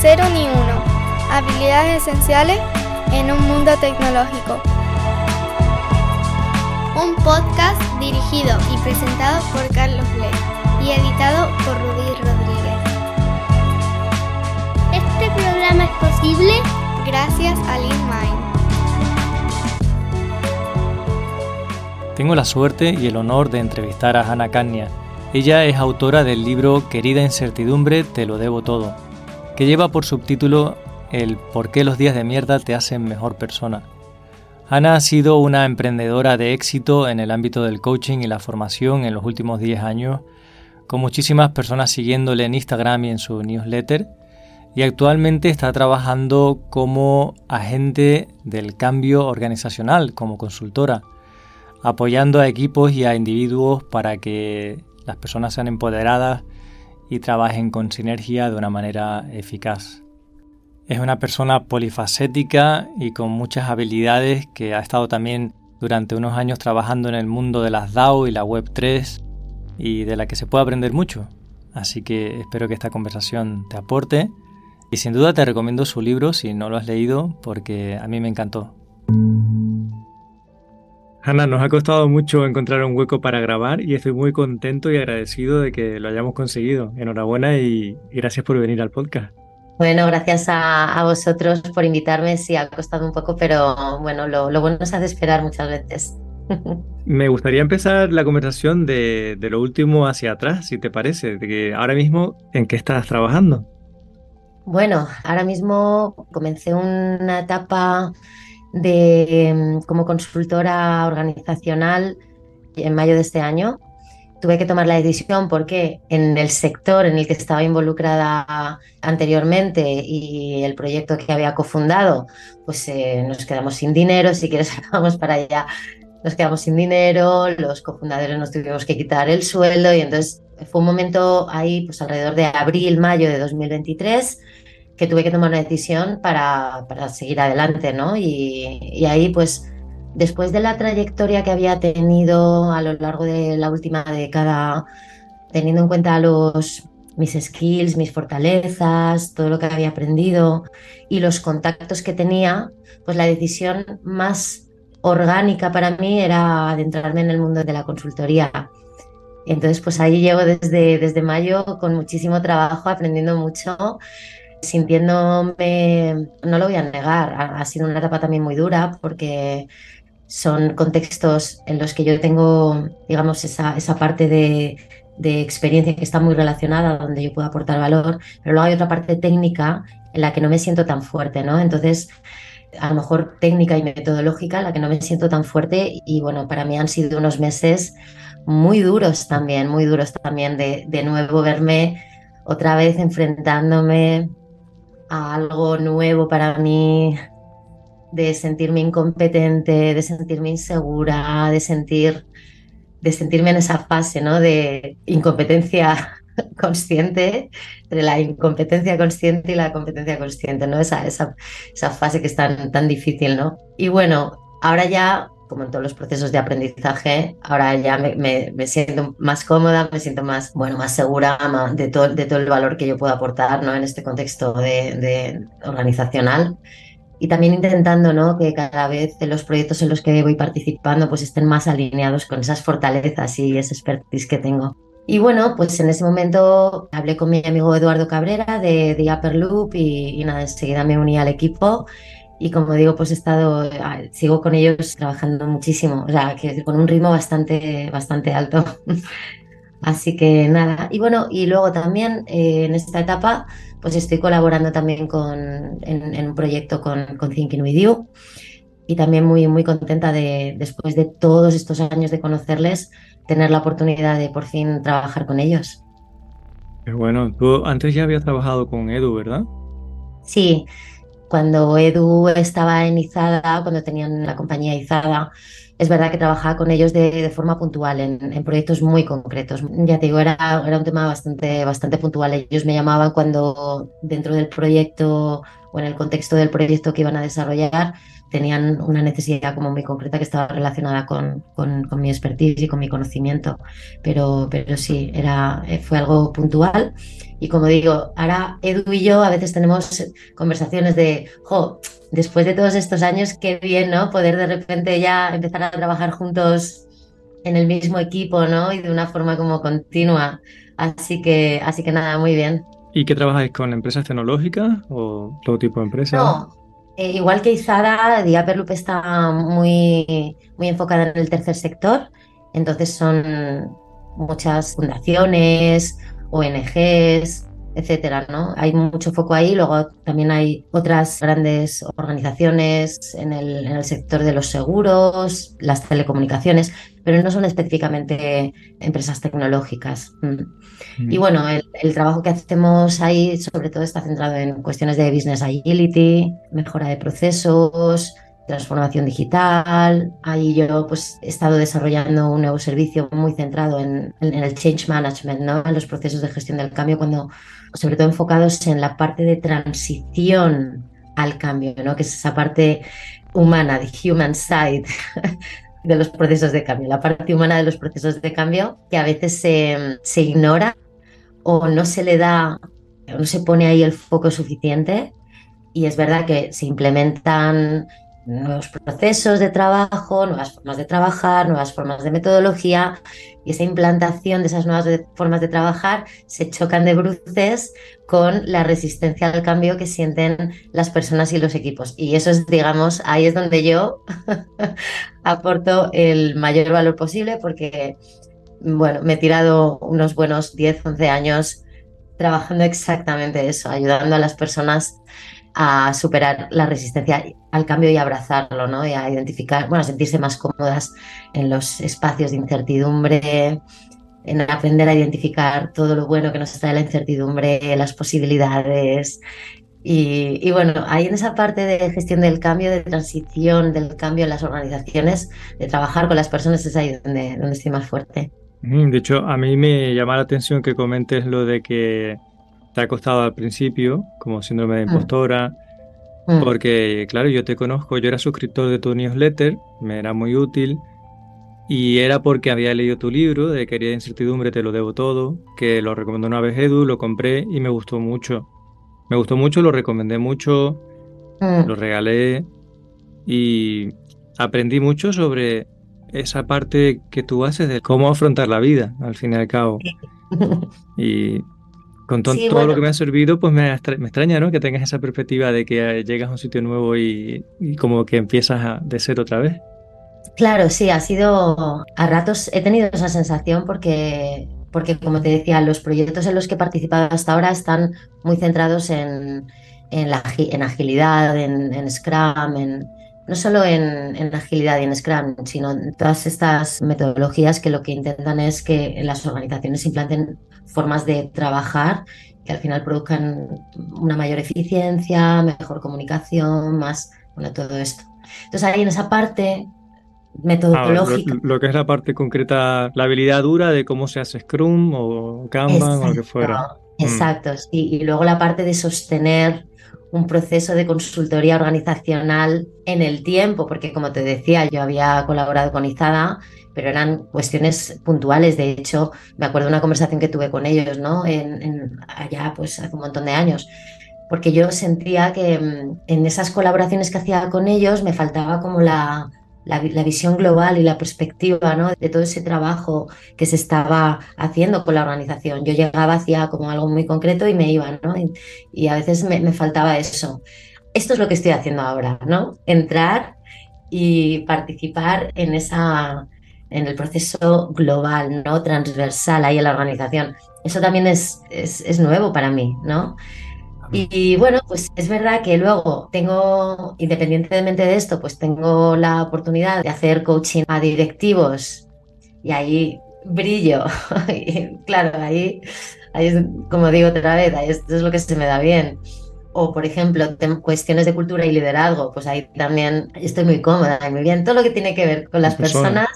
Cero ni uno. Habilidades esenciales en un mundo tecnológico. Un podcast dirigido y presentado por Carlos Lee y editado por Rudy Rodríguez. Este programa es posible gracias a LeanMind. Tengo la suerte y el honor de entrevistar a Hannah Kanya. Ella es autora del libro Querida Incertidumbre, te lo debo todo, que lleva por subtítulo El por qué los días de mierda te hacen mejor persona. Hannah ha sido una emprendedora de éxito en el ámbito del coaching y la formación en los últimos 10 años, con muchísimas personas siguiéndole en Instagram y en su newsletter, y actualmente está trabajando como agente del cambio organizacional, como consultora apoyando a equipos y a individuos para que las personas sean empoderadas y trabajen con sinergia de una manera eficaz. Es una persona polifacética y con muchas habilidades que ha estado también durante unos años trabajando en el mundo de las DAO y la Web3 y de la que se puede aprender mucho. Así que espero que esta conversación te aporte y sin duda te recomiendo su libro si no lo has leído porque a mí me encantó. Hanna, nos ha costado mucho encontrar un hueco para grabar y estoy muy contento y agradecido de que lo hayamos conseguido. Enhorabuena y, gracias por venir al podcast. Bueno, gracias a, vosotros por invitarme. Sí, ha costado un poco, pero bueno, lo, bueno es hace esperar muchas veces. Me gustaría empezar la conversación de, de, lo último hacia atrás, si te parece, de que ahora mismo, ¿en qué estás trabajando? Bueno, ahora mismo comencé una etapa de, em, como consultora organizacional en mayo de este año. Tuve que tomar la decisión porque en el sector en el que estaba involucrada anteriormente y el proyecto que había cofundado, pues eh, nos quedamos sin dinero, si quieres acabamos para allá, nos quedamos sin dinero, los cofundadores nos tuvimos que quitar el sueldo y entonces fue un momento ahí, pues alrededor de abril, mayo de 2023 que tuve que tomar una decisión para, para seguir adelante, ¿no? Y, ahí, pues, después de la trayectoria que había tenido a lo largo de la última década, teniendo en cuenta los, mis skills, mis fortalezas, todo lo que había aprendido y los contactos que tenía, pues la decisión más orgánica para mí era adentrarme en el mundo de la consultoría. Entonces, pues ahí llevo desde, desde mayo con muchísimo trabajo, aprendiendo mucho sintiéndome, no lo voy a negar, ha, sido una etapa también muy dura porque son contextos en los que yo tengo, digamos, esa, esa parte de, de, experiencia que está muy relacionada, donde yo puedo aportar valor, pero luego hay otra parte técnica en la que no me siento tan fuerte, ¿no? Entonces, a lo mejor técnica y metodológica, en la que no me siento tan fuerte y bueno, para mí han sido unos meses muy duros también, muy duros también de, de nuevo verme otra vez enfrentándome algo nuevo para mí, de sentirme incompetente, de sentirme insegura, de sentir de sentirme en esa fase ¿no? de incompetencia consciente, entre la incompetencia consciente y la competencia consciente, ¿no? Esa, esa, esa fase que es tan, tan difícil, ¿no? Y bueno, ahora ya como en todos los procesos de aprendizaje, ahora ya me, me, siento más cómoda, me siento más, bueno, más segura de, todo, de todo el valor que yo puedo aportar ¿no? en este contexto de, de organizacional y también intentando ¿no? que cada vez los proyectos en los que voy participando pues estén más alineados con esas fortalezas y ese expertise que tengo. Y bueno, pues en ese momento hablé con mi amigo Eduardo Cabrera de, de Upper Loop y, y nada, enseguida me uní al equipo y como digo, pues he estado, ah, sigo con ellos trabajando muchísimo, o sea, que con un ritmo bastante, bastante alto. Así que nada, y bueno, y luego también eh, en esta etapa, pues estoy colaborando también con, en, un proyecto con, con, Thinking With You y también muy, muy contenta de, después de todos estos años de conocerles, tener la oportunidad de por fin trabajar con ellos. Bueno, tú antes ya habías trabajado con Edu, ¿verdad? Sí, cuando Edu estaba en Izada, cuando tenían la compañía Izada, es verdad que trabajaba con ellos de, forma puntual, en, proyectos muy concretos. Ya te digo, era, era un tema bastante, bastante puntual. Ellos me llamaban cuando dentro del proyecto o en el contexto del proyecto que iban a desarrollar, tenían una necesidad como muy concreta que estaba relacionada con, con, con, mi expertise y con mi conocimiento. Pero, pero sí, era, eh, fue algo puntual. Y como digo, ahora Edu y yo a veces tenemos conversaciones de, jo, después de todos estos años, qué bien, ¿no? Poder de repente ya empezar a trabajar juntos en el mismo equipo, ¿no? Y de una forma como continua. Así que, así que nada, muy bien. ¿Y qué trabajáis con empresas tecnológicas o todo tipo de empresas? No, eh, igual que Izada, Diaperloop está muy, muy enfocada en el tercer sector, entonces son muchas fundaciones, ONGs, etcétera, ¿no? Hay mucho foco ahí, luego también hay otras grandes organizaciones en el, en el sector de los seguros, las telecomunicaciones, pero no son específicamente empresas tecnológicas. Mm. Y mm. bueno, el, el, trabajo que hacemos ahí sobre todo está centrado en cuestiones de business agility, mejora de procesos, transformación digital. Ahí yo pues he estado desarrollando un nuevo servicio muy centrado en, en, el change management, ¿no? en los procesos de gestión del cambio, cuando sobre todo enfocados en la parte de transición al cambio, ¿no? que es esa parte humana, the human side de los procesos de cambio, la parte humana de los procesos de cambio que a veces se, se ignora o no se le da, no se pone ahí el foco suficiente. Y es verdad que se implementan nuevos procesos de trabajo, nuevas formas de trabajar, nuevas formas de metodología y esa implantación de esas nuevas formas de trabajar se chocan de bruces con la resistencia al cambio que sienten las personas y los equipos. Y eso es, digamos, ahí es donde yo aporto el mayor valor posible porque, bueno, me he tirado unos buenos 10, 11 años trabajando exactamente eso, ayudando a las personas a superar la resistencia al cambio y abrazarlo, ¿no? Y a identificar, bueno, a sentirse más cómodas en los espacios de incertidumbre, en aprender a identificar todo lo bueno que nos trae la incertidumbre, las posibilidades. Y, bueno, ahí en esa parte de gestión del cambio, de transición del cambio en las organizaciones, de trabajar con las personas, es ahí donde, donde estoy más fuerte. De hecho, a mí me llama la atención que comentes lo de que te ha costado al principio, como síndrome de mm. impostora, mm. Porque claro, yo te conozco, yo era suscriptor de tu newsletter, me era muy útil, y era porque había leído tu libro de Querida Incertidumbre, te lo debo todo, que lo recomendó una vez Edu, lo compré y me gustó mucho. Me gustó mucho, lo recomendé mucho, mm. lo regalé y aprendí mucho sobre esa parte que tú haces de cómo afrontar la vida, al fin y al cabo. y con todo lo que me ha servido, pues me, extraña, ¿no? Que tengas esa perspectiva de que llegas a un sitio nuevo y, como que empiezas a, de ser otra vez. Claro, sí, ha sido, a ratos he tenido esa sensación porque, porque como te decía, los proyectos en los que he participado hasta ahora están muy centrados en, en, la, en agilidad, en, en Scrum, en, no solo en, en, agilidad y en Scrum, sino en todas estas metodologías que lo que intentan es que las organizaciones implanten formas de trabajar que al final produzcan una mayor eficiencia, mejor comunicación, más, bueno, todo esto. Entonces ahí en esa parte metodológica. lo, que es la parte concreta, la habilidad dura de cómo se hace Scrum o Kanban o lo que fuera. Mm. Exacto, sí. Y luego la parte de sostener un proceso de consultoría organizacional en el tiempo, porque como te decía, yo había colaborado con Izada pero eran cuestiones puntuales. De hecho, me acuerdo de una conversación que tuve con ellos, ¿no? En, allá, pues hace un montón de años. Porque yo sentía que mm, en esas colaboraciones que hacía con ellos me faltaba como la, la, visión global y la perspectiva ¿no? de todo ese trabajo que se estaba haciendo con la organización. Yo llegaba, hacía como algo muy concreto y me iba, ¿no? Y, y a veces me, me, faltaba eso. Esto es lo que estoy haciendo ahora, ¿no? Entrar y participar en esa, en el proceso global, ¿no? Transversal ahí en la organización. Eso también es, es, nuevo para mí, ¿no? Y, bueno, pues es verdad que luego tengo, independientemente de esto, pues tengo la oportunidad de hacer coaching a directivos y ahí brillo. y claro, ahí, ahí es, como digo otra vez, ahí esto es lo que se me da bien. O, por ejemplo, cuestiones de cultura y liderazgo, pues ahí también estoy muy cómoda y muy bien. Todo lo que tiene que ver con las personas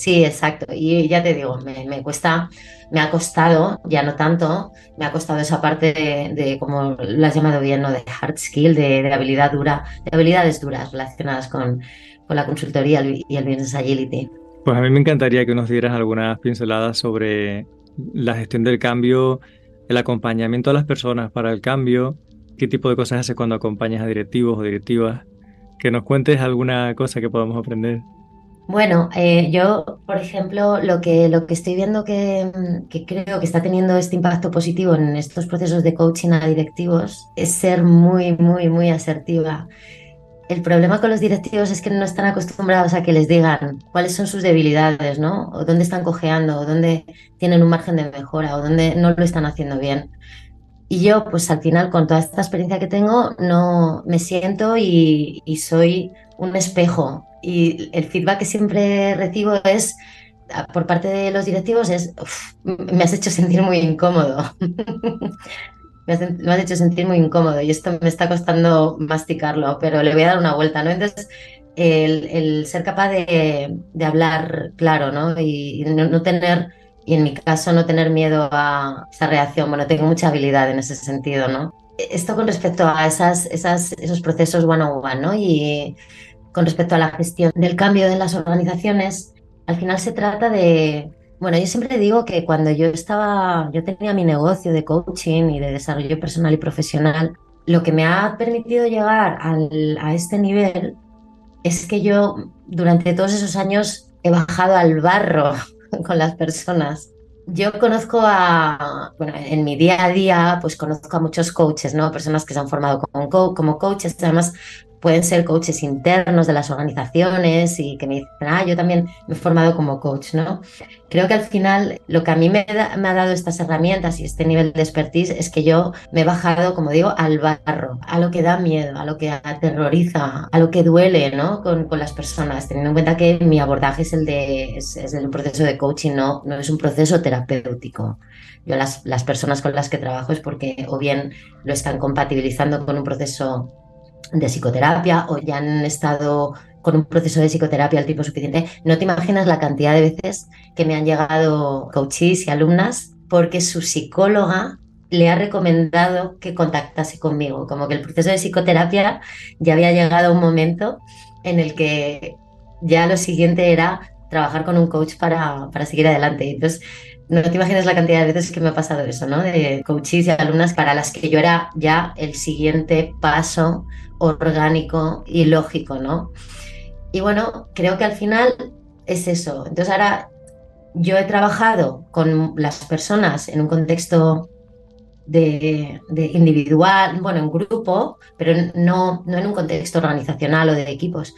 Sí, exacto. Y ya te digo, me, cuesta, me ha costado, ya no tanto, me ha costado esa parte de, como lo has llamado bien, ¿no? De hard skill, de, habilidad dura, de habilidades duras relacionadas con, con la consultoría y el business agility. Pues a mí me encantaría que nos dieras algunas pinceladas sobre la gestión del cambio, el acompañamiento a las personas para el cambio, qué tipo de cosas haces cuando acompañas a directivos o directivas, que nos cuentes alguna cosa que podamos aprender. Bueno, eh, yo, por ejemplo, lo que, lo que estoy viendo que, creo que está teniendo este impacto positivo en estos procesos de coaching a directivos es ser muy, muy, muy asertiva. El problema con los directivos es que no están acostumbrados a que les digan cuáles son sus debilidades, ¿no? O dónde están cojeando, o dónde tienen un margen de mejora, o dónde no lo están haciendo bien. Y yo, pues al final, con toda esta experiencia que tengo, no me siento y soy un espejo y el feedback que siempre recibo es por parte de los directivos es me has hecho sentir muy incómodo. me, has, hecho sentir muy incómodo y esto me está costando masticarlo, pero le voy a dar una vuelta, ¿no? Entonces, el, ser capaz de, hablar claro, ¿no? Y, no, tener, y en mi caso, no tener miedo a esa reacción. Bueno, tengo mucha habilidad en ese sentido, ¿no? Esto con respecto a esas, esas, esos procesos one on one, ¿no? Y con respecto a la gestión del cambio en las organizaciones, al final se trata de, bueno, yo siempre digo que cuando yo estaba, yo tenía mi negocio de coaching y de desarrollo personal y profesional, lo que me ha permitido llegar a este nivel es que yo durante todos esos años he bajado al barro con las personas. Yo conozco a, bueno, en mi día a día, pues conozco a muchos coaches, ¿no? Personas que se han formado como, como coaches, además pueden ser coaches internos de las organizaciones y que me dicen, ah, yo también me he formado como coach, ¿no? Creo que al final lo que a mí me, ha dado estas herramientas y este nivel de expertise es que yo me he bajado, como digo, al barro, a lo que da miedo, a lo que aterroriza, a lo que duele, ¿no? Con, con las personas, teniendo en cuenta que mi abordaje es el de, es, es el proceso de coaching, no, no es un proceso terapéutico. Yo las, las personas con las que trabajo es porque o bien lo están compatibilizando con un proceso de psicoterapia o ya han estado con un proceso de psicoterapia al tiempo suficiente. No te imaginas la cantidad de veces que me han llegado coaches y alumnas porque su psicóloga le ha recomendado que contactase conmigo, como que el proceso de psicoterapia ya había llegado a un momento en el que ya lo siguiente era trabajar con un coach para, para seguir adelante. Entonces, no te imaginas la cantidad de veces que me ha pasado eso, ¿no? De coaches y alumnas para las que yo era ya el siguiente paso orgánico y lógico, ¿no? Y bueno, creo que al final es eso. Entonces ahora yo he trabajado con las personas en un contexto de, individual, bueno, en grupo, pero no, no en un contexto organizacional o de equipos.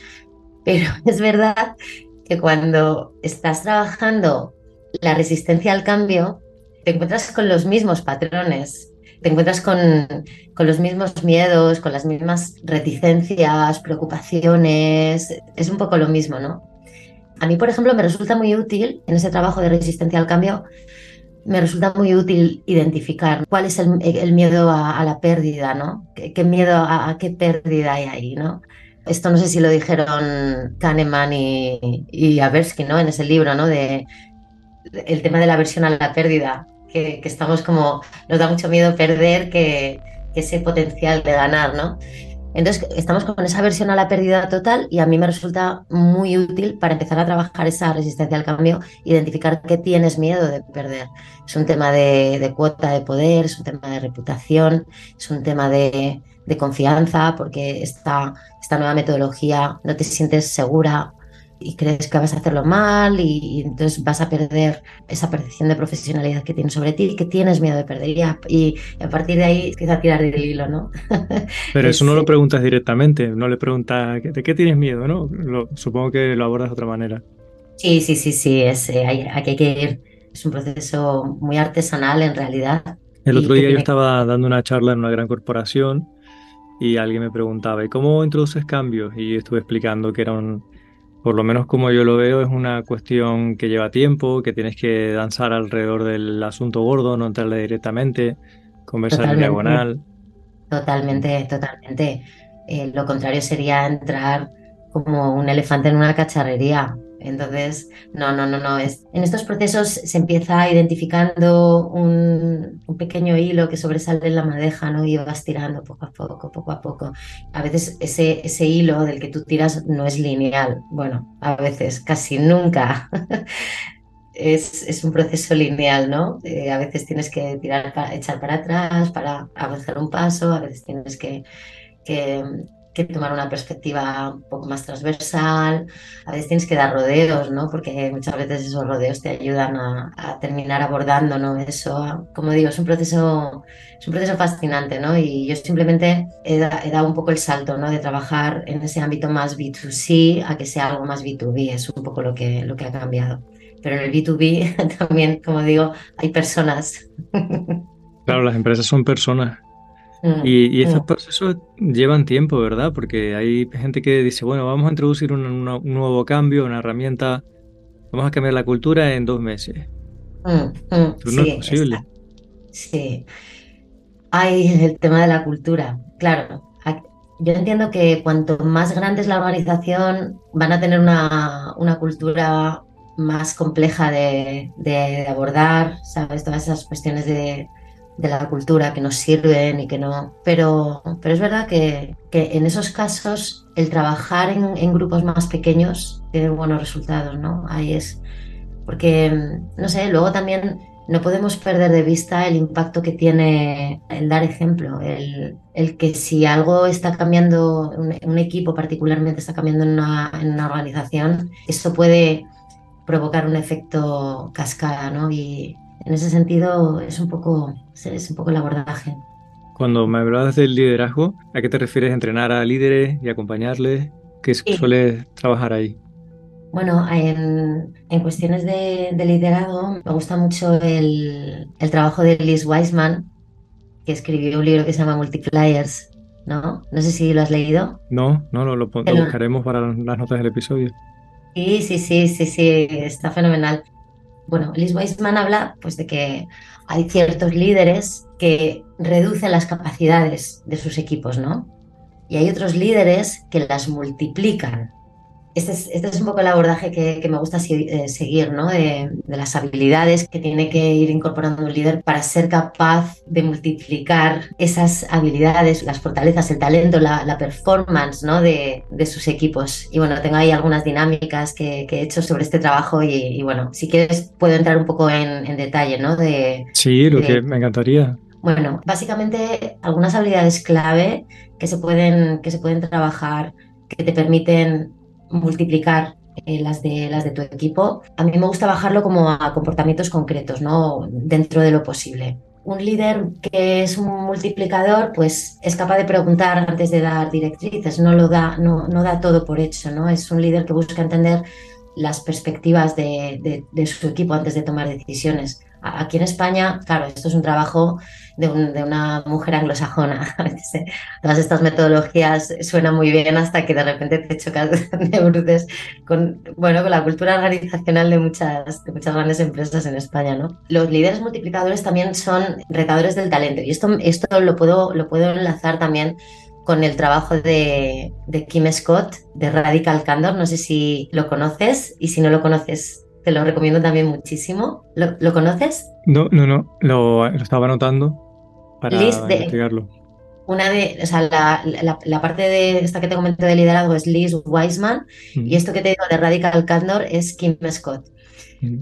Pero es verdad que cuando estás trabajando la resistencia al cambio, te encuentras con los mismos patrones te encuentras con, con, los mismos miedos, con las mismas reticencias, preocupaciones, es un poco lo mismo, ¿no? A mí, por ejemplo, me resulta muy útil en ese trabajo de resistencia al cambio, me resulta muy útil identificar cuál es el, miedo a, la pérdida, ¿no? ¿Qué, miedo a, qué pérdida hay ahí, ¿no? Esto no sé si lo dijeron Kahneman y, y Aversky, ¿no? En ese libro, ¿no? De, el tema de la aversión a la pérdida que, estamos como, nos da mucho miedo perder que, ese potencial de ganar, ¿no? Entonces, estamos con esa versión a la pérdida total y a mí me resulta muy útil para empezar a trabajar esa resistencia al cambio, identificar qué tienes miedo de perder. Es un tema de, cuota de poder, es un tema de reputación, es un tema de, de confianza, porque esta, esta nueva metodología no te sientes segura y crees que vas a hacerlo mal y, entonces vas a perder esa percepción de profesionalidad que tienes sobre ti y que tienes miedo de perder y a, partir de ahí empieza a tirar del hilo, ¿no? Pero eso no lo preguntas directamente, no le preguntas de qué tienes miedo, ¿no? supongo que lo abordas de otra manera. Sí, sí, sí, sí, es, eh, aquí hay que ir, es un proceso muy artesanal en realidad. El otro día yo estaba dando una charla en una gran corporación y alguien me preguntaba, ¿y cómo introduces cambios? Y estuve explicando que era un, por lo menos como yo lo veo, es una cuestión que lleva tiempo, que tienes que danzar alrededor del asunto gordo, no entrarle directamente, conversar en diagonal. Totalmente, totalmente. Eh, lo contrario sería entrar como un elefante en una cacharrería. Entonces, no, no, no, no. Es, en estos procesos se empieza identificando un, pequeño hilo que sobresale en la madeja, ¿no? Y vas tirando poco a poco, poco a poco. A veces ese, ese hilo del que tú tiras no es lineal. Bueno, a veces, casi nunca. es, es, un proceso lineal, ¿no? Eh, a veces tienes que tirar, para, echar para atrás para avanzar un paso, a veces tienes que, que, que, tomar una perspectiva un poco más transversal, a veces tienes que dar rodeos, ¿no? Porque muchas veces esos rodeos te ayudan a, a terminar abordando, ¿no? Eso, como digo, es un proceso, es un proceso fascinante, ¿no? Y yo simplemente he, he dado un poco el salto, ¿no? De trabajar en ese ámbito más B2C a que sea algo más B2B, es un poco lo que, lo que ha cambiado pero en el B2B también, como digo, hay personas. Claro, las empresas son personas. Mm, y, y, estos mm. procesos llevan tiempo, ¿verdad? Porque hay gente que dice, bueno, vamos a introducir un, un nuevo cambio, una herramienta, vamos a cambiar la cultura en dos meses. Mm, Pero no es posible. Sí. Hay el tema de la cultura. Claro, yo entiendo que cuanto más grande es la organización, van a tener una, una cultura más compleja de, de, abordar, ¿sabes? Todas esas cuestiones de, de, la cultura que nos sirven y que no. Pero, pero es verdad que, que en esos casos el trabajar en, en, grupos más pequeños tiene buenos resultados, ¿no? Ahí es. Porque, no sé, luego también no podemos perder de vista el impacto que tiene el dar ejemplo, el, el que si algo está cambiando, un, un, equipo particularmente está cambiando en una, en una organización, eso puede provocar un efecto cascada, ¿no? Y en ese sentido es un poco, es un poco el abordaje. Cuando me hablabas del liderazgo, ¿a qué te refieres? ¿Entrenar a líderes y acompañarles? ¿Qué sí. suele trabajar ahí? Bueno, en, en cuestiones de, de, liderazgo me gusta mucho el, el, trabajo de Liz Wiseman, que escribió un libro que se llama Multipliers, ¿no? No sé si lo has leído. No, no, lo, lo, lo buscaremos para las notas del episodio. Sí, sí, sí, sí, sí, está fenomenal. Bueno, Liz Weissman habla pues, de que hay ciertos líderes que reducen las capacidades de sus equipos, ¿no? Y hay otros líderes que las multiplican. Este es, este es, un poco el abordaje que, que me gusta eh, seguir, ¿no? De, de, las habilidades que tiene que ir incorporando un líder para ser capaz de multiplicar esas habilidades, las fortalezas, el talento, la, la performance, ¿no? De, de, sus equipos. Y bueno, tengo ahí algunas dinámicas que, que he hecho sobre este trabajo y, y, bueno, si quieres puedo entrar un poco en, en detalle, ¿no? De, sí, lo que me encantaría. Bueno, básicamente algunas habilidades clave que se pueden, que se pueden trabajar, que te permiten multiplicar eh, las, de, las de tu equipo, a mí me gusta bajarlo como a comportamientos concretos, ¿no? Dentro de lo posible. Un líder que es un multiplicador, pues es capaz de preguntar antes de dar directrices, no lo da, no, no da todo por hecho, ¿no? Es un líder que busca entender las perspectivas de, de, de su equipo antes de tomar decisiones. Aquí en España, claro, esto es un trabajo de, un, de una mujer anglosajona. Todas estas metodologías suenan muy bien hasta que de repente te chocas de bruces con, bueno, con la cultura organizacional de muchas, de muchas grandes empresas en España. ¿no? Los líderes multiplicadores también son retadores del talento y esto, esto lo, puedo, lo puedo enlazar también con el trabajo de, de Kim Scott de Radical Candor. No sé si lo conoces y si no lo conoces, te lo recomiendo también muchísimo. ¿Lo, ¿lo conoces? No, no, no, lo, lo estaba anotando para de, investigarlo. Una de, o sea, la, la, la, parte de esta que te comenté de liderazgo es Liz Wiseman mm. y esto que te digo de Radical Candor es Kim Scott. Mm.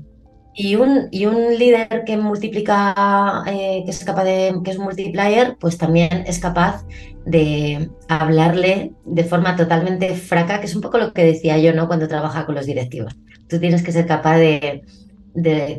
Y un, y un líder que multiplica, eh, que es capaz de, que es un multiplier, pues también es capaz de hablarle de forma totalmente fraca, que es un poco lo que decía yo, ¿no? Cuando trabaja con los directivos. Tú tienes que ser capaz de,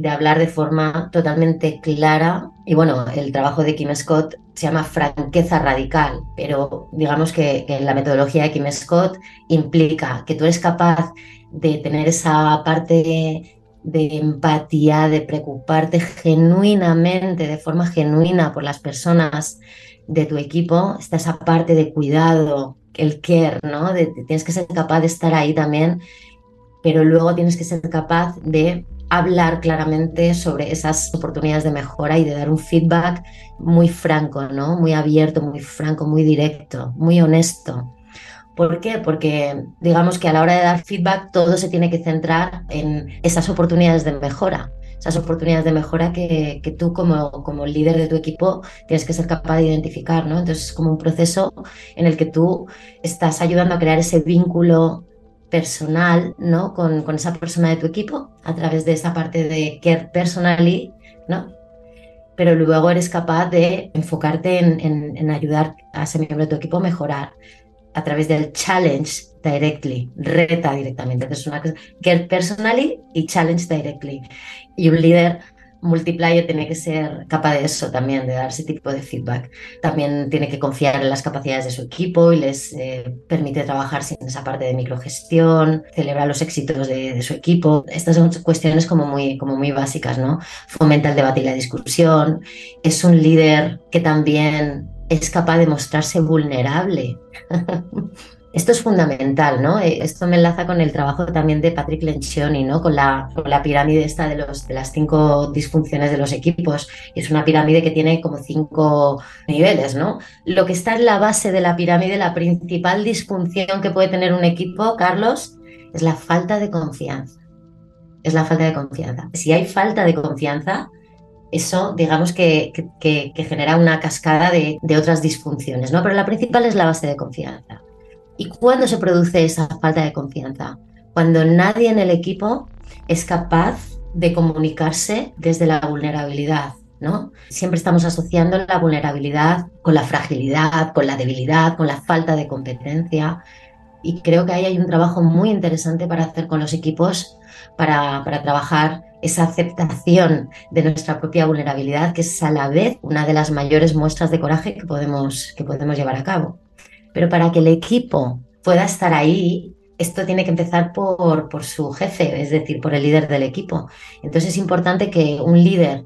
hablar de forma totalmente clara. Y bueno, el trabajo de Kim Scott se llama franqueza radical, pero digamos que, la metodología de Kim Scott implica que tú eres capaz de tener esa parte de empatía, de preocuparte genuinamente, de forma genuina por las personas de tu equipo, está esa parte de cuidado, el care, ¿no? De, tienes que ser capaz de estar ahí también, pero luego tienes que ser capaz de hablar claramente sobre esas oportunidades de mejora y de dar un feedback muy franco, ¿no? Muy abierto, muy franco, muy directo, muy honesto. ¿Por qué? Porque digamos que a la hora de dar feedback todo se tiene que centrar en esas oportunidades de mejora, esas oportunidades de mejora que, tú como, como líder de tu equipo tienes que ser capaz de identificar, ¿no? Entonces es como un proceso en el que tú estás ayudando a crear ese vínculo personal, ¿no? Con, con esa persona de tu equipo a través de esa parte de care personally, ¿no? Pero luego eres capaz de enfocarte en, en, ayudar a ese miembro de tu equipo a mejorar a través del challenge directly, reta directamente. Entonces, una care personally y challenge directly. Y un líder multiplayer tiene que ser capaz de eso también, de dar ese tipo de feedback. También tiene que confiar en las capacidades de su equipo y les eh, permite trabajar sin esa parte de microgestión, celebrar los éxitos de, de, su equipo. Estas son cuestiones como muy, como muy básicas, ¿no? Fomenta el debate y la discusión. Es un líder que también es capaz de mostrarse vulnerable. Esto es fundamental, ¿no? Eh, esto me enlaza con el trabajo también de Patrick Lencioni, ¿no? Con la, pirámide esta de, los, las cinco disfunciones de los equipos. Es una pirámide que tiene como cinco niveles, ¿no? Lo que está en la base de la pirámide, la principal disfunción que puede tener un equipo, Carlos, es la falta de confianza. Es la falta de confianza. Si hay falta de confianza, eso digamos que, que, que genera una cascada de, de, otras disfunciones, ¿no? Pero la principal es la base de confianza. ¿Y cuándo se produce esa falta de confianza? Cuando nadie en el equipo es capaz de comunicarse desde la vulnerabilidad, ¿no? Siempre estamos asociando la vulnerabilidad con la fragilidad, con la debilidad, con la falta de competencia. Y creo que ahí hay un trabajo muy interesante para hacer con los equipos para, para trabajar esa aceptación de nuestra propia vulnerabilidad, que es a la vez una de las mayores muestras de coraje que podemos, que podemos llevar a cabo. Pero para que el equipo pueda estar ahí, esto tiene que empezar por, por su jefe, es decir, por el líder del equipo. Entonces es importante que un líder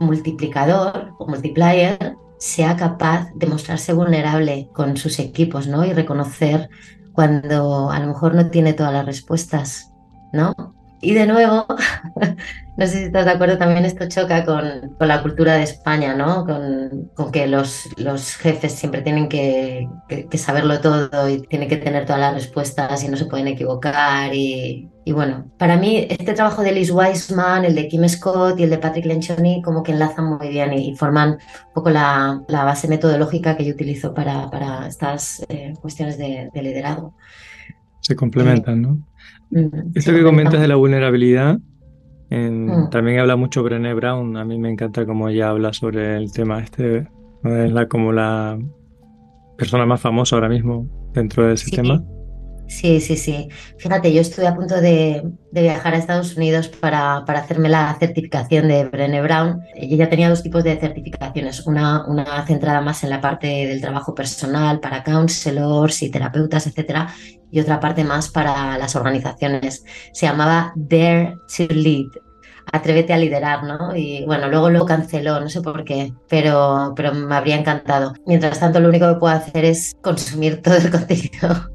multiplicador o multiplier sea capaz de mostrarse vulnerable con sus equipos, ¿no? Y reconocer cuando a lo mejor no tiene todas las respuestas, ¿no? Y de nuevo, no sé si estás de acuerdo, también esto choca con, con la cultura de España, ¿no? Con, con que los, los, jefes siempre tienen que, saberlo todo y tienen que tener todas las respuestas y no se pueden equivocar. Y, bueno, para mí este trabajo de Liz Wiseman, el de Kim Scott y el de Patrick Lencioni como que enlazan muy bien y, y forman un poco la, la, base metodológica que yo utilizo para, para estas eh, cuestiones de, de, liderazgo. Se complementan, ¿no? Esto que comentas de la vulnerabilidad, en, mm. también habla mucho Brené Brown. A mí me encanta cómo ella habla sobre el tema este. ¿no? Es la, como la persona más famosa ahora mismo dentro de ese sí. tema. Sí, sí, sí. Fíjate, yo estuve a punto de, de viajar a Estados Unidos para, para, hacerme la certificación de Brené Brown. Ella tenía dos tipos de certificaciones, una, una centrada más en la parte del trabajo personal para counselors y terapeutas, etcétera, y otra parte más para las organizaciones. Se llamaba Dare to Lead, Atrévete a liderar, ¿no? Y bueno, luego lo canceló, no sé por qué, pero, pero me habría encantado. Mientras tanto, lo único que puedo hacer es consumir todo el contenido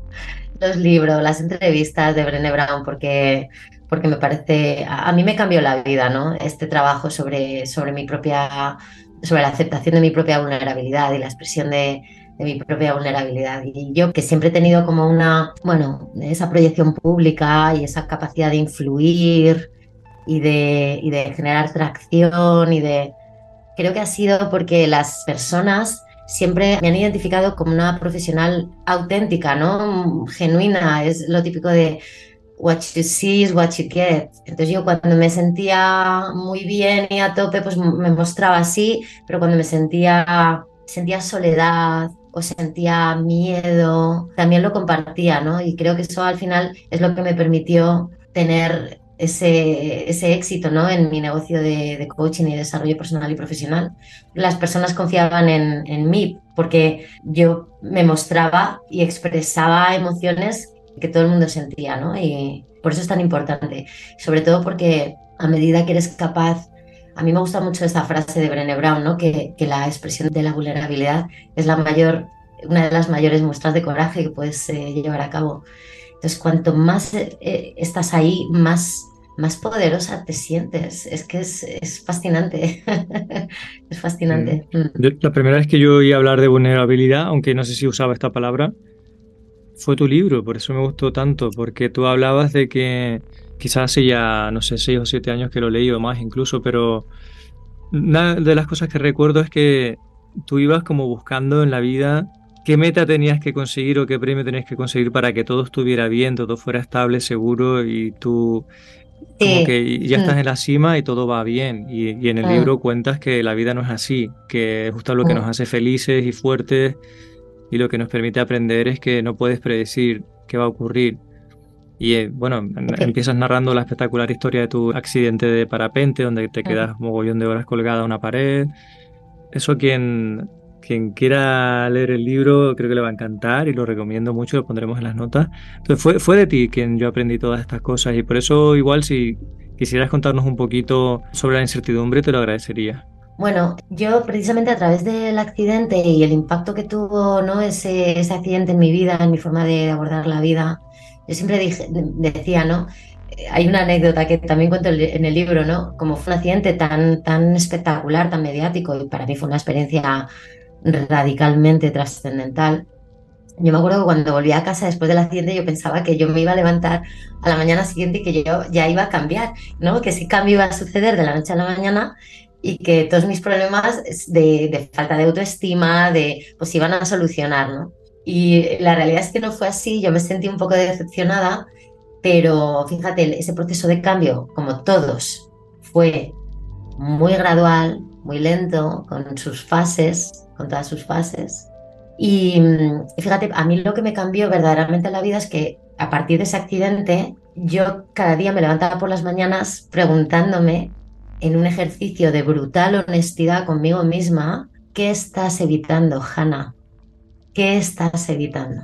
los libros, las entrevistas de Brené Brown, porque, porque me parece, a, a, mí me cambió la vida, ¿no? Este trabajo sobre, sobre mi propia, sobre la aceptación de mi propia vulnerabilidad y la expresión de, de mi propia vulnerabilidad. Y yo que siempre he tenido como una, bueno, esa proyección pública y esa capacidad de influir y de, y de generar tracción y de... Creo que ha sido porque las personas siempre me han identificado como una profesional auténtica, ¿no? Genuina, es lo típico de what you see is what you get. Entonces yo cuando me sentía muy bien y a tope, pues me mostraba así, pero cuando me sentía, sentía soledad o sentía miedo, también lo compartía, ¿no? Y creo que eso al final es lo que me permitió tener ese, ese éxito ¿no? en mi negocio de, coaching y desarrollo personal y profesional. Las personas confiaban en, en, mí porque yo me mostraba y expresaba emociones que todo el mundo sentía, ¿no? Y por eso es tan importante. Sobre todo porque a medida que eres capaz, a mí me gusta mucho esta frase de Brené Brown, ¿no? Que, la expresión de la vulnerabilidad es la mayor, una de las mayores muestras de coraje que puedes eh, llevar a cabo. Entonces, cuanto más eh, estás ahí, más más poderosa te sientes. Es que es, es fascinante. es fascinante. Mm. La primera vez que yo oí hablar de vulnerabilidad, aunque no sé si usaba esta palabra, fue tu libro, por eso me gustó tanto, porque tú hablabas de que quizás hace ya, no sé, seis o siete años que lo leí o más incluso, pero una de las cosas que recuerdo es que tú ibas como buscando en la vida qué meta tenías que conseguir o qué premio tenías que conseguir para que todo estuviera bien, todo fuera estable, seguro y tú como que ya estás mm. en la cima y todo va bien. Y, en el mm. libro cuentas que la vida no es así, que es justo lo que nos mm. hace felices y fuertes y lo que nos permite aprender es que no puedes predecir qué va a ocurrir. Y eh, bueno, empiezas narrando la espectacular historia de tu accidente de parapente, donde te quedas mogollón de horas colgada a una pared. Eso quien, quien quiera leer el libro creo que le va a encantar y lo recomiendo mucho, lo pondremos en las notas. Entonces fue, fue de ti quien yo aprendí todas estas cosas y por eso igual si quisieras contarnos un poquito sobre la incertidumbre te lo agradecería. Bueno, yo precisamente a través del accidente y el impacto que tuvo ¿no? ese, ese accidente en mi vida, en mi forma de abordar la vida, yo siempre dije, decía, ¿no? Hay una anécdota que también cuento en el libro, ¿no? Como fue un accidente tan, tan espectacular, tan mediático, y para mí fue una experiencia radicalmente trascendental. Yo me acuerdo que cuando volví a casa después del accidente yo pensaba que yo me iba a levantar a la mañana siguiente y que yo ya iba a cambiar, ¿no? Que ese cambio iba a suceder de la noche a la mañana y que todos mis problemas de, falta de autoestima, de pues iban a solucionar, ¿no? Y la realidad es que no fue así, yo me sentí un poco decepcionada, pero fíjate, ese proceso de cambio, como todos, fue muy gradual, muy lento, con sus fases, con todas sus fases. Y, y fíjate, a mí lo que me cambió verdaderamente en la vida es que a partir de ese accidente, yo cada día me levantaba por las mañanas preguntándome en un ejercicio de brutal honestidad conmigo misma, ¿qué estás evitando, Hannah? ¿Qué estás evitando?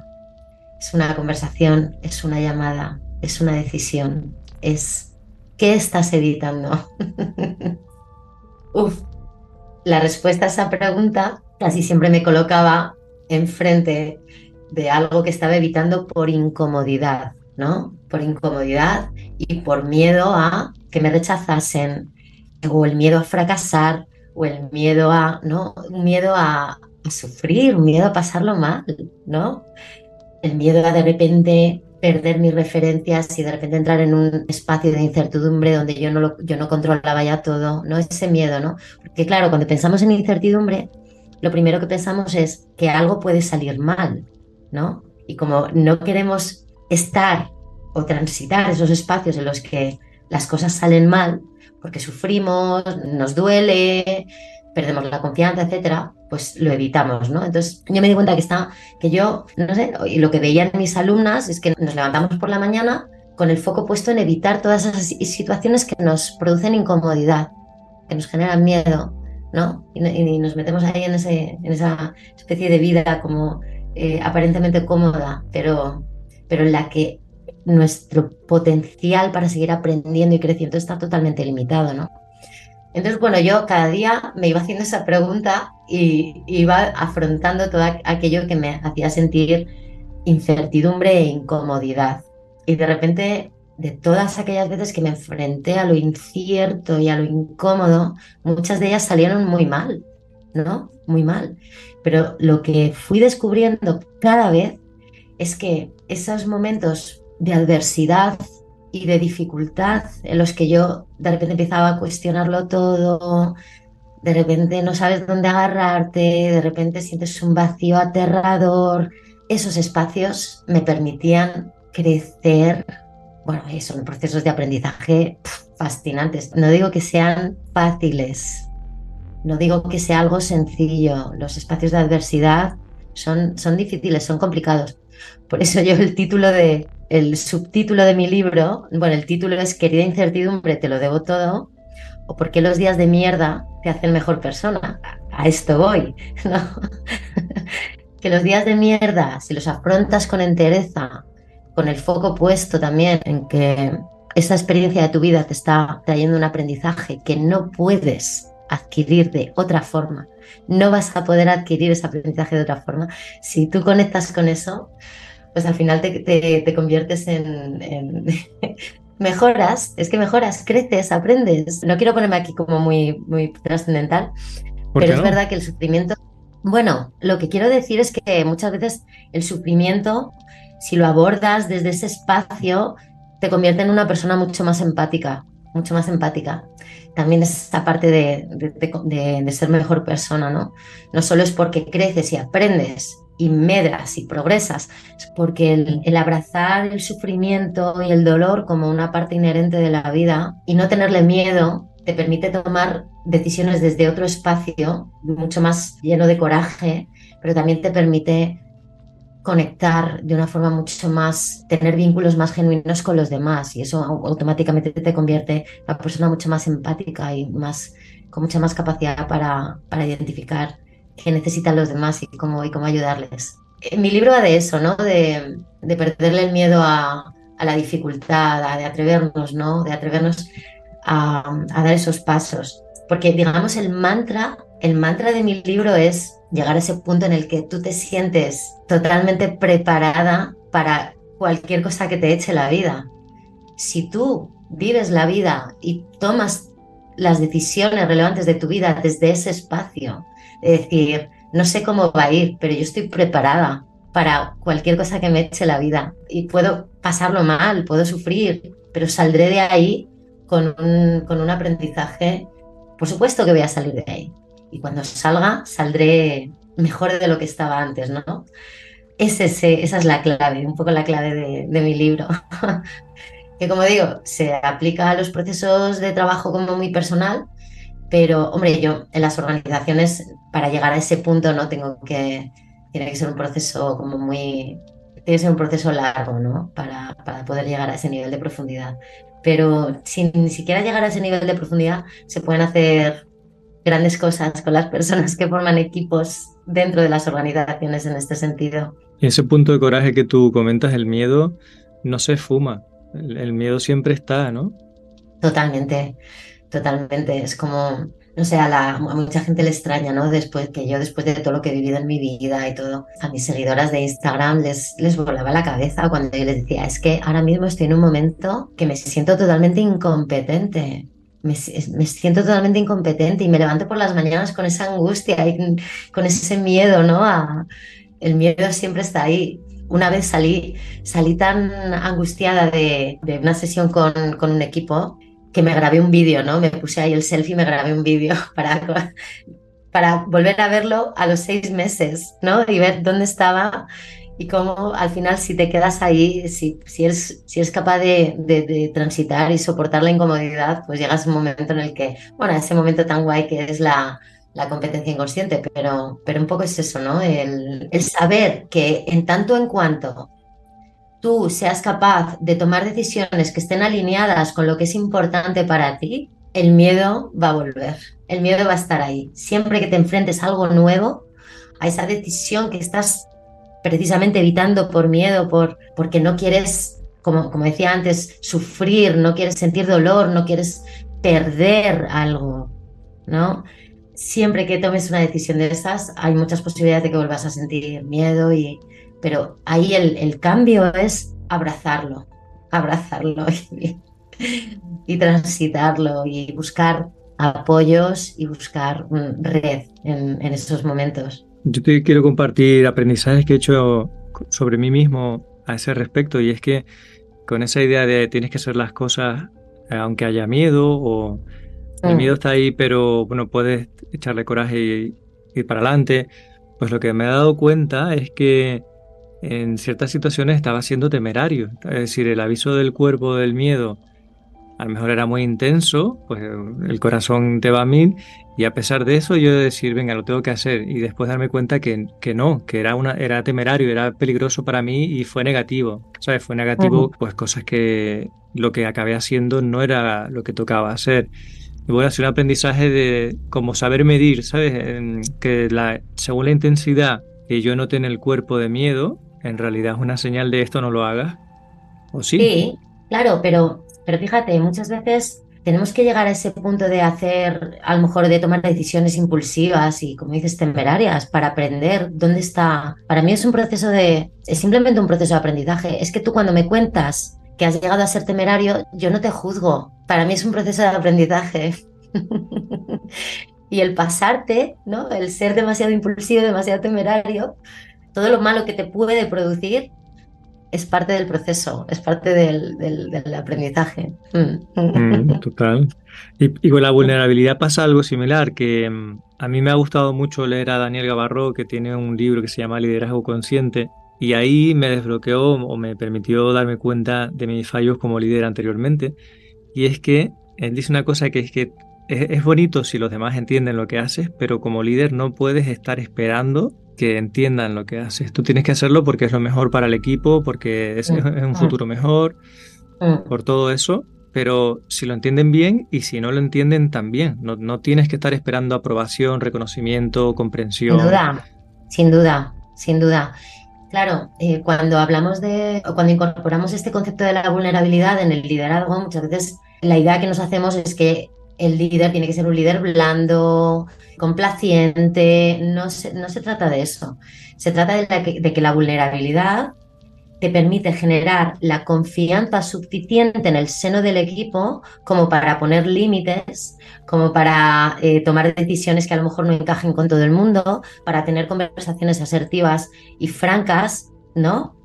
Es una conversación, es una llamada, es una decisión, es ¿qué estás evitando? Uf, la respuesta a esa pregunta casi siempre me colocaba enfrente de algo que estaba evitando por incomodidad, ¿no? Por incomodidad y por miedo a que me rechazasen, o el miedo a fracasar, o el miedo a, ¿no? Miedo a, sufrir, un miedo a pasarlo mal, ¿no? El miedo a de repente perder mis referencias y de repente entrar en un espacio de incertidumbre donde yo no, lo, yo no controlaba ya todo, ¿no? Ese miedo, ¿no? Porque claro, cuando pensamos en incertidumbre, lo primero que pensamos es que algo puede salir mal, ¿no? Y como no queremos estar o transitar esos espacios en los que las cosas salen mal, porque sufrimos, nos duele, perdemos la confianza, etcétera, pues lo evitamos, ¿no? Entonces yo me di cuenta que está, que yo, no sé, y lo que veían mis alumnas es que nos levantamos por la mañana con el foco puesto en evitar todas esas situaciones que nos producen incomodidad, que nos generan miedo, ¿no? Y, nos metemos ahí en, ese, en esa especie de vida como eh, aparentemente cómoda, pero, pero en la que nuestro potencial para seguir aprendiendo y creciendo está totalmente limitado, ¿no? Entonces, bueno, yo cada día me iba haciendo esa pregunta y iba afrontando todo aquello que me hacía sentir incertidumbre e incomodidad. Y de repente, de todas aquellas veces que me enfrenté a lo incierto y a lo incómodo, muchas de ellas salieron muy mal, ¿no? Muy mal. Pero lo que fui descubriendo cada vez es que esos momentos de adversidad y de dificultad en los que yo de repente empezaba a cuestionarlo todo, de repente no sabes dónde agarrarte, de repente sientes un vacío aterrador. Esos espacios me permitían crecer, bueno, son procesos de aprendizaje fascinantes. No digo que sean fáciles, no digo que sea algo sencillo. Los espacios de adversidad son, son difíciles, son complicados. Por eso yo el título de, el subtítulo de mi libro, bueno, el título es Querida incertidumbre, te lo debo todo, o por qué los días de mierda te hacen mejor persona. A esto voy, ¿no? que los días de mierda, si los afrontas con entereza, con el foco puesto también en que esa experiencia de tu vida te está trayendo un aprendizaje que no puedes adquirir de otra forma, no vas a poder adquirir ese aprendizaje de otra forma. Si tú conectas con eso, pues al final te, conviertes en, mejoras, es que mejoras, creces, aprendes. No quiero ponerme aquí como muy, muy trascendental, pero es verdad que el sufrimiento, bueno, lo que quiero decir es que muchas veces el sufrimiento si lo abordas desde ese espacio, te convierte en una persona mucho más empática, mucho más empática. También es esta parte de, de, ser mejor persona, ¿no? No solo es porque creces y aprendes y medras y progresas, es porque el, el, abrazar el sufrimiento y el dolor como una parte inherente de la vida y no tenerle miedo te permite tomar decisiones desde otro espacio, mucho más lleno de coraje, pero también te permite conectar de una forma mucho más, tener vínculos más genuinos con los demás y eso automáticamente te convierte en una persona mucho más empática y más, con mucha más capacidad para, para identificar qué necesitan los demás y cómo, y cómo ayudarles. Eh, mi libro va de eso, ¿no? De, de perderle el miedo a, a, la dificultad, de atrevernos, ¿no? De atrevernos a, a dar esos pasos. Porque, digamos, el mantra, el mantra de mi libro es llegar a ese punto en el que tú te sientes totalmente preparada para cualquier cosa que te eche la vida. Si tú vives la vida y tomas las decisiones relevantes de tu vida desde ese espacio, de decir, no sé cómo va a ir, pero yo estoy preparada para cualquier cosa que me eche la vida y puedo pasarlo mal, puedo sufrir, pero saldré de ahí con un, con un aprendizaje. Por supuesto que voy a salir de ahí, y cuando salga saldré mejor de lo que estaba antes, ¿no? esa es la clave, un poco la clave de, mi libro. que como digo, se aplica a los procesos de trabajo como muy personal, pero hombre, yo en las organizaciones para llegar a ese punto no tengo que, tiene que ser un proceso como muy, tiene que ser un proceso largo, ¿no? Para, para poder llegar a ese nivel de profundidad. Pero sin ni siquiera llegar a ese nivel de profundidad, se pueden hacer grandes cosas con las personas que forman equipos dentro de las organizaciones en este sentido. Y ese punto de coraje que tú comentas, el miedo, no se fuma. El, miedo siempre está, ¿no? Totalmente, totalmente. Es como, no sé, a, la, a, mucha gente le extraña, ¿no? Después que yo, después de todo lo que he vivido en mi vida y todo, a mis seguidoras de Instagram les, les volaba la cabeza cuando yo les decía, es que ahora mismo estoy en un momento que me siento totalmente incompetente me, siento totalmente incompetente y me levanto por las mañanas con esa angustia y con ese miedo, ¿no? el miedo siempre está ahí. Una vez salí, salí tan angustiada de, una sesión con, un equipo que me grabé un vídeo, ¿no? Me puse ahí el selfie y me grabé un vídeo para, para volver a verlo a los seis meses, ¿no? Y ver dónde estaba y cómo al final si te quedas ahí, si, si, eres, si eres capaz de, de, transitar y soportar la incomodidad, pues llegas a un momento en el que, bueno, ese momento tan guay que es la, la competencia inconsciente, pero, pero un poco es eso, ¿no? El, el saber que en tanto en cuanto tú seas capaz de tomar decisiones que estén alineadas con lo que es importante para ti, el miedo va a volver, el miedo va a estar ahí. Siempre que te enfrentes a algo nuevo, a esa decisión que estás precisamente evitando por miedo, por, porque no quieres, como, como decía antes, sufrir, no quieres sentir dolor, no quieres perder algo, ¿no? Siempre que tomes una decisión de esas, hay muchas posibilidades de que vuelvas a sentir miedo, y, pero ahí el, el cambio es abrazarlo, abrazarlo y, y, transitarlo y buscar apoyos y buscar red en, en esos momentos. Yo te quiero compartir aprendizajes que he hecho sobre mí mismo a ese respecto y es que con esa idea de tienes que hacer las cosas eh, aunque haya miedo o el mm. miedo está ahí pero bueno puedes echarle coraje y ir para adelante pues lo que me he dado cuenta es que en ciertas situaciones estaba siendo temerario es decir el aviso del cuerpo del miedo a lo mejor era muy intenso, pues el corazón te va a mil y a pesar de eso yo de decir, venga, lo tengo que hacer y después darme cuenta que, que no, que era, una, era temerario, era peligroso para mí y fue negativo, ¿sabes? Fue negativo, pues cosas que lo que acabé haciendo no era lo que tocaba hacer. Y bueno, hacer un aprendizaje de como saber medir, ¿sabes? Que la, según la intensidad que yo note en el cuerpo de miedo, en realidad es una señal de esto no lo hagas. ¿O sí? Sí, claro, pero pero fíjate, muchas veces tenemos que llegar a ese punto de hacer, a lo mejor de tomar decisiones impulsivas y, como dices, temerarias para aprender dónde está. Para mí es un proceso de, es simplemente un proceso de aprendizaje. Es que tú cuando me cuentas que has llegado a ser temerario, yo no te juzgo. Para mí es un proceso de aprendizaje. y el pasarte, ¿no? El ser demasiado impulsivo, demasiado temerario, todo lo malo que te puede producir, es parte del proceso, es parte del, del, aprendizaje. Mm. Mm, total. Y, con la vulnerabilidad pasa algo similar, que mm, a mí me ha gustado mucho leer a Daniel Gavarro, que tiene un libro que se llama Liderazgo Consciente, y ahí me desbloqueó o me permitió darme cuenta de mis fallos como líder anteriormente. Y es que él dice una cosa que es que es, bonito si los demás entienden lo que haces, pero como líder no puedes estar esperando que entiendan lo que haces. Tú tienes que hacerlo porque es lo mejor para el equipo, porque es, mm, un mm. futuro mejor, mm. por todo eso. Pero si lo entienden bien y si no lo entienden también, no, no tienes que estar esperando aprobación, reconocimiento, comprensión. Sin duda, sin duda, sin duda. Claro, eh, cuando hablamos de, cuando incorporamos este concepto de la vulnerabilidad en el liderazgo, muchas veces la idea que nos hacemos es que el líder tiene que ser un líder blando, complaciente. No se, no se trata de eso. Se trata de, que la vulnerabilidad te permite generar la confianza suficiente en el seno del equipo como para poner límites, como para eh, tomar decisiones que a lo mejor no encajen con todo el mundo, para tener conversaciones asertivas y francas, ¿no?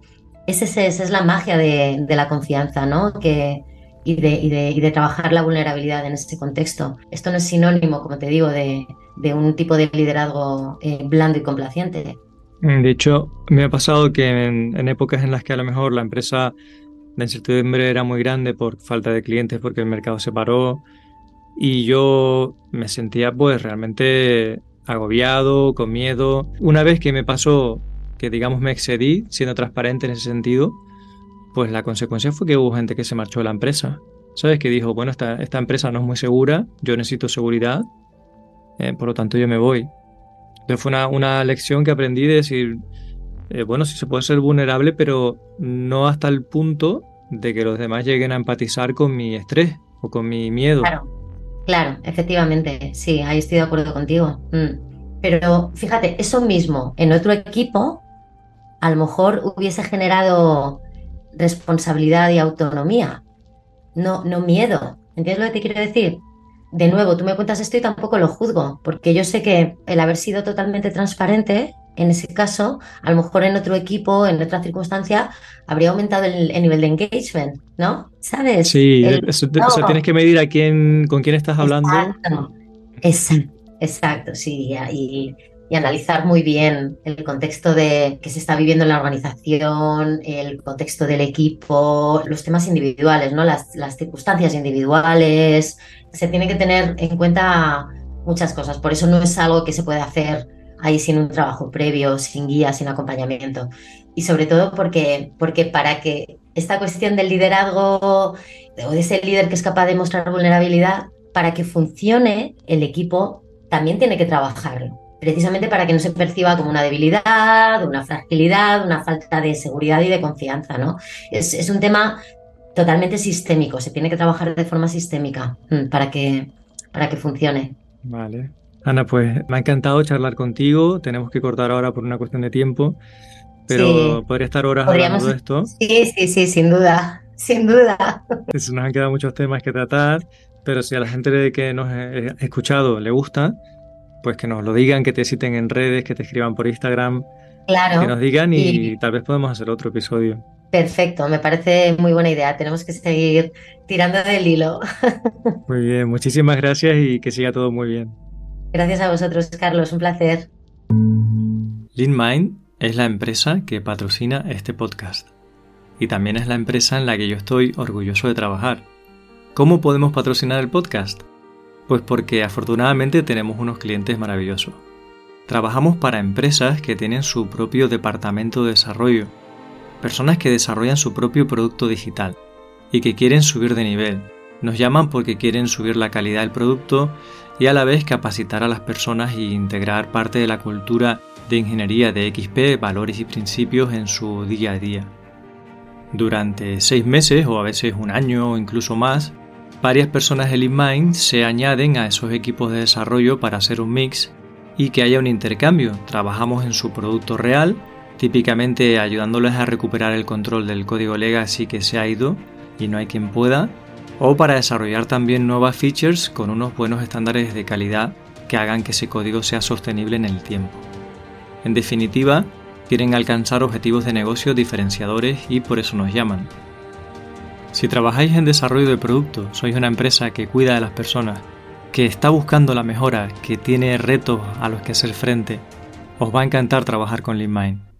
Ese, esa es la magia de, de la confianza, ¿no? Que, y de, trabajar la vulnerabilidad en ese contexto. Esto no es sinónimo, como te digo, de, un tipo de liderazgo eh, blando y complaciente. Mm, de hecho, me ha pasado que en, épocas en las que a lo mejor la empresa de incertidumbre era muy grande por falta de clientes, porque el mercado se paró, y yo me sentía pues realmente agobiado, con miedo. Una vez que me pasó que digamos me excedí, siendo transparente en ese sentido, pues la consecuencia fue que hubo gente que se marchó de la empresa. ¿Sabes? Que dijo, bueno, esta, esta empresa no es muy segura, yo necesito seguridad, eh, por lo tanto yo me voy. Entonces fue una, una lección que aprendí de decir, eh, bueno, sí se puede ser vulnerable, pero no hasta el punto de que los demás lleguen a empatizar con mi estrés o con mi miedo. Claro, claro, efectivamente, sí, ahí estoy de acuerdo contigo. Mm. Pero fíjate, eso mismo en otro equipo a lo mejor hubiese generado responsabilidad y autonomía, no, no miedo. ¿Entiendes lo que te quiero decir? De nuevo, tú me cuentas esto y tampoco lo juzgo, porque yo sé que el haber sido totalmente transparente, en ese caso, a lo mejor en otro equipo, en otra circunstancia, habría aumentado el, nivel de engagement, ¿no? ¿Sabes? Sí, eso, tienes que medir a quién, con quién estás hablando. Exacto, exacto, sí, y, y analizar muy bien el contexto de que se está viviendo en la organización, el contexto del equipo, los temas individuales, ¿no? Las, las circunstancias individuales. Se tiene que tener en cuenta muchas cosas. Por eso no es algo que se puede hacer ahí sin un trabajo previo, sin guía, sin acompañamiento. Y sobre todo porque, porque para que esta cuestión del liderazgo o de ese líder que es capaz de mostrar vulnerabilidad, para que funcione el equipo también tiene que trabajarlo precisamente para que no se perciba como una debilidad, una fragilidad, una falta de seguridad y de confianza, ¿no? Es, un tema totalmente sistémico, se tiene que trabajar de forma sistémica mm, para que, para que funcione. Vale. Ana, pues me ha encantado charlar contigo, tenemos que cortar ahora por una cuestión de tiempo, pero podría estar horas hablando de esto. Sí, sí, sí, sin duda, sin duda. Nos han quedado muchos temas que tratar, pero si a la gente que nos ha escuchado le gusta, pues que nos lo digan, que te citen en redes, que te escriban por Instagram. Claro. Que nos digan y, tal vez podemos hacer otro episodio. Perfecto, me parece muy buena idea. Tenemos que seguir tirando del hilo. Muy bien, muchísimas gracias y que siga todo muy bien. Gracias a vosotros, Carlos, un placer. LeanMind es la empresa que patrocina este podcast y también es la empresa en la que yo estoy orgulloso de trabajar. ¿Cómo podemos patrocinar el podcast? Pues porque afortunadamente tenemos unos clientes maravillosos. Trabajamos para empresas que tienen su propio departamento de desarrollo, personas que desarrollan su propio producto digital y que quieren subir de nivel. Nos llaman porque quieren subir la calidad del producto y a la vez capacitar a las personas e integrar parte de la cultura de ingeniería de XP, valores y principios en su día a día. Durante seis meses o a veces un año o incluso más, varias personas de LeanMind se añaden a esos equipos de desarrollo para hacer un mix y que haya un intercambio. Trabajamos en su producto real, típicamente ayudándoles a recuperar el control del código legacy que se ha ido y no hay quien pueda, o para desarrollar también nuevas features con unos buenos estándares de calidad que hagan que ese código sea sostenible en el tiempo. En definitiva, quieren alcanzar objetivos de negocio diferenciadores y por eso nos llaman. Si trabajáis en desarrollo de producto, sois una empresa que cuida de las personas, que está buscando la mejora, que tiene retos a los que hacer frente, os va a encantar trabajar con LeanMind.